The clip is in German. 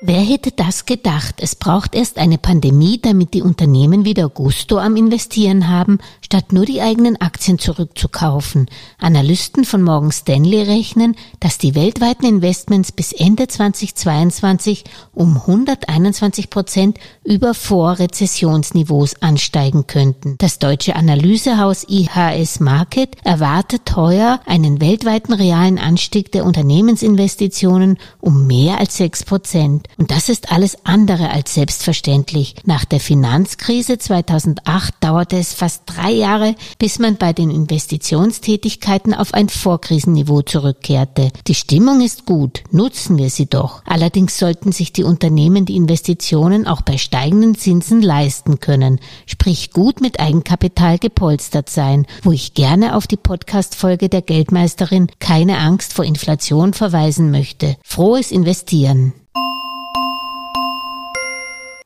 Wer hätte das gedacht? Es braucht erst eine Pandemie, damit die Unternehmen wieder Gusto am Investieren haben, statt nur die eigenen Aktien zurückzukaufen. Analysten von Morgan Stanley rechnen, dass die weltweiten Investments bis Ende 2022 um 121 Prozent über Vorrezessionsniveaus ansteigen könnten. Das deutsche Analysehaus IHS Market erwartet heuer einen weltweiten realen Anstieg der Unternehmensinvestitionen um mehr als sechs Prozent. Und das ist alles andere als selbstverständlich. Nach der Finanzkrise 2008 dauerte es fast drei Jahre, bis man bei den Investitionstätigkeiten auf ein Vorkrisenniveau zurückkehrte. Die Stimmung ist gut, nutzen wir sie doch. Allerdings sollten sich die Unternehmen die Investitionen auch bei steigenden Zinsen leisten können, sprich gut mit Eigenkapital gepolstert sein, wo ich gerne auf die Podcast-Folge der Geldmeisterin keine Angst vor Inflation verweisen möchte. Frohes Investieren.